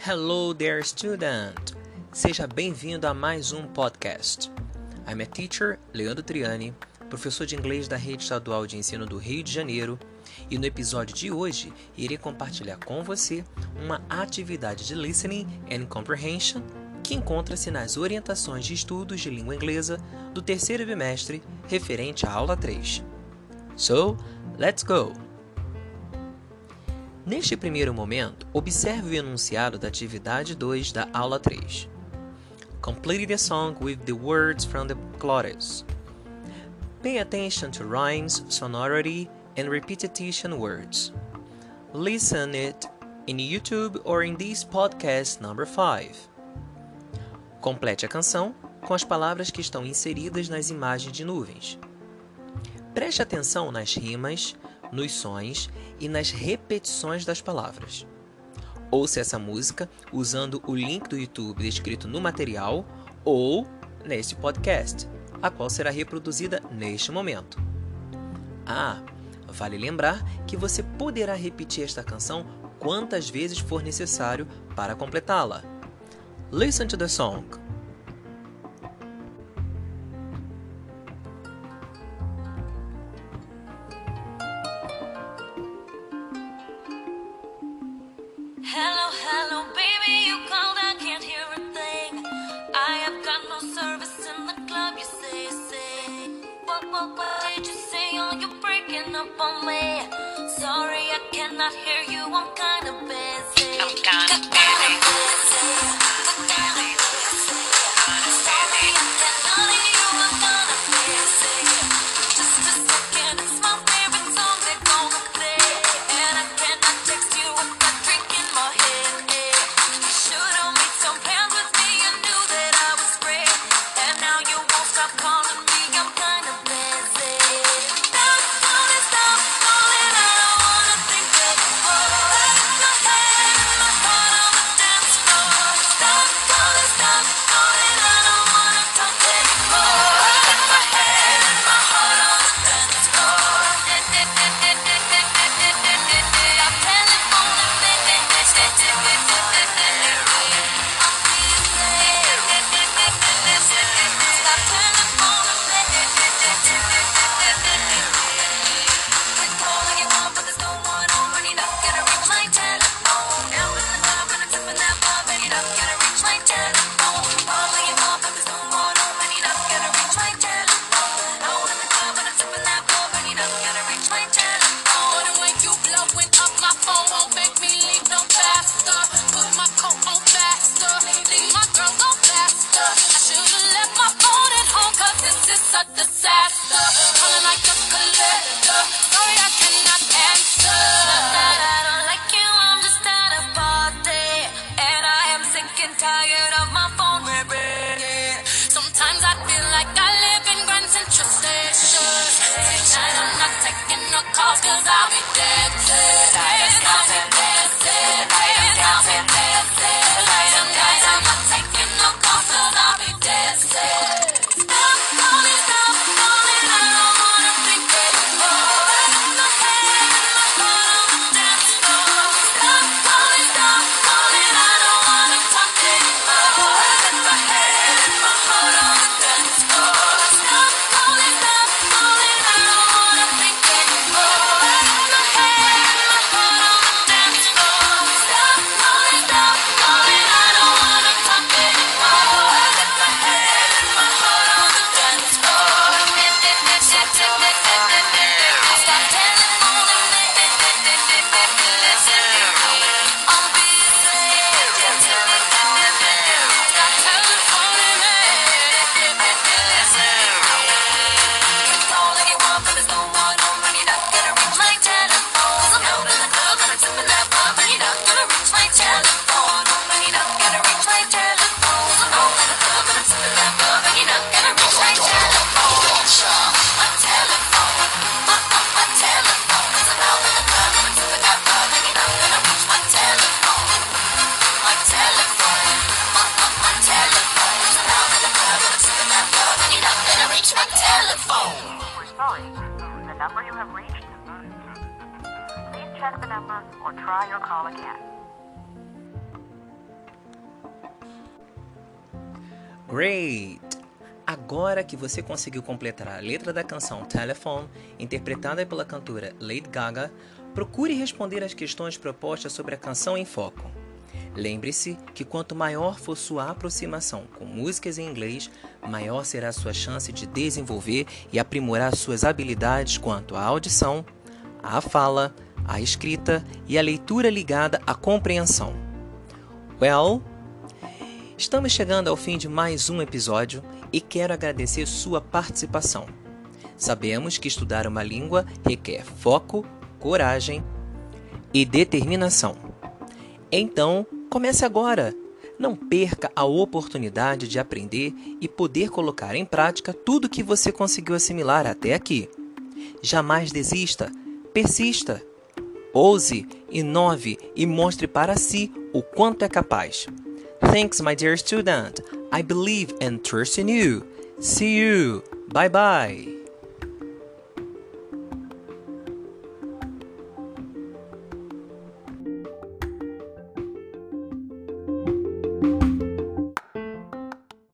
Hello there, student! Seja bem-vindo a mais um podcast. I'm a teacher, Leandro Triani, professor de inglês da Rede Estadual de Ensino do Rio de Janeiro, e no episódio de hoje irei compartilhar com você uma atividade de listening and comprehension que encontra-se nas orientações de estudos de língua inglesa do terceiro bimestre referente à aula 3. So, let's go! Neste primeiro momento, observe o enunciado da atividade 2 da aula 3. Complete the song with the words from the. Pay attention to rhymes, sonority, and repetition words. Listen it in YouTube or in this podcast number 5. Complete a canção com as palavras que estão inseridas nas imagens de nuvens. Preste atenção nas rimas, nos sons e nas repetições das palavras. Ouça essa música usando o link do YouTube descrito no material ou neste podcast, a qual será reproduzida neste momento. Ah, vale lembrar que você poderá repetir esta canção quantas vezes for necessário para completá-la. Listen to the song. Breaking up on me. Sorry, I cannot hear you, I'm kinda busy. I'm kinda busy. Sorry, I a disaster. Calling like a collector. Sorry, I cannot answer. Not that I don't like you, I'm just at a party. And I am sick and tired of my phone ringing. Sometimes I feel like I live in Grand Central Station. Tonight I'm not taking no calls, cause I'll be dancing. I'll be. I'll have reached. Please check the number or try your call again. Great! Agora que você conseguiu completar a letra da canção Telephone, interpretada pela cantora Lady Gaga, procure responder as questões propostas sobre a canção em foco. Lembre-se que quanto maior for sua aproximação com músicas em inglês, maior será sua chance de desenvolver e aprimorar suas habilidades quanto à audição, à fala, à escrita e à leitura ligada à compreensão. Well, estamos chegando ao fim de mais um episódio e quero agradecer sua participação. Sabemos que estudar uma língua requer foco, coragem e determinação. Então, comece agora! Não perca a oportunidade de aprender e poder colocar em prática tudo que você conseguiu assimilar até aqui. Jamais desista, persista, ouse, inove e mostre para si o quanto é capaz. Thanks, my dear student. I believe and trust in you. See you. Bye bye.